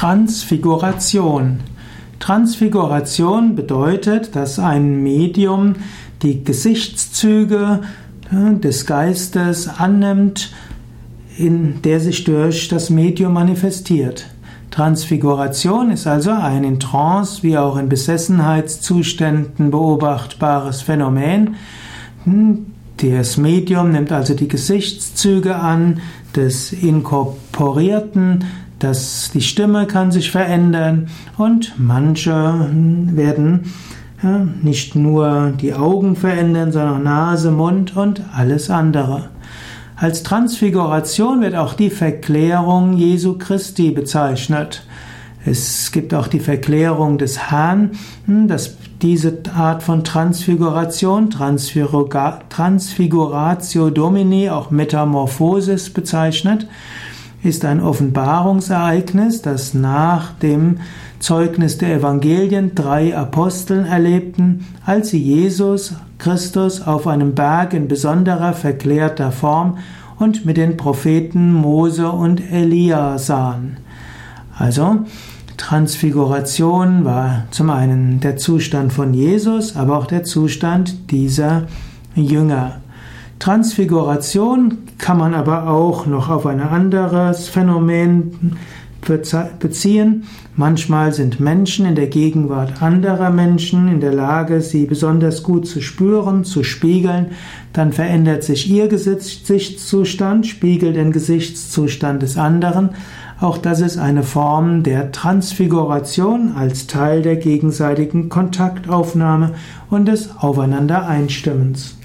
Transfiguration. Transfiguration bedeutet, dass ein Medium die Gesichtszüge des Geistes annimmt, in der sich durch das Medium manifestiert. Transfiguration ist also ein in Trance wie auch in Besessenheitszuständen beobachtbares Phänomen. Das Medium nimmt also die Gesichtszüge an des Inkorporierten, das, die Stimme kann sich verändern und manche werden ja, nicht nur die Augen verändern, sondern auch Nase, Mund und alles andere. Als Transfiguration wird auch die Verklärung Jesu Christi bezeichnet. Es gibt auch die Verklärung des Herrn, dass diese Art von Transfiguration, Transfiguratio Domini, auch Metamorphosis bezeichnet, ist ein Offenbarungsereignis, das nach dem Zeugnis der Evangelien drei Aposteln erlebten, als sie Jesus Christus auf einem Berg in besonderer verklärter Form und mit den Propheten Mose und Elia sahen. Also, Transfiguration war zum einen der Zustand von Jesus, aber auch der Zustand dieser Jünger. Transfiguration kann man aber auch noch auf ein anderes Phänomen beziehen. Manchmal sind Menschen in der Gegenwart anderer Menschen in der Lage, sie besonders gut zu spüren, zu spiegeln. Dann verändert sich ihr Gesichtszustand, spiegelt den Gesichtszustand des anderen. Auch das ist eine Form der Transfiguration als Teil der gegenseitigen Kontaktaufnahme und des Aufeinandereinstimmens.